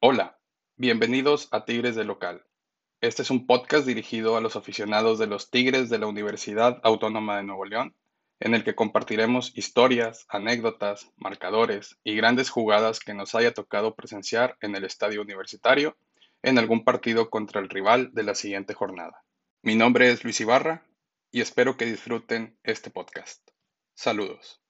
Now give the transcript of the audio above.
Hola, bienvenidos a Tigres de Local. Este es un podcast dirigido a los aficionados de los Tigres de la Universidad Autónoma de Nuevo León, en el que compartiremos historias, anécdotas, marcadores y grandes jugadas que nos haya tocado presenciar en el estadio universitario en algún partido contra el rival de la siguiente jornada. Mi nombre es Luis Ibarra y espero que disfruten este podcast. Saludos.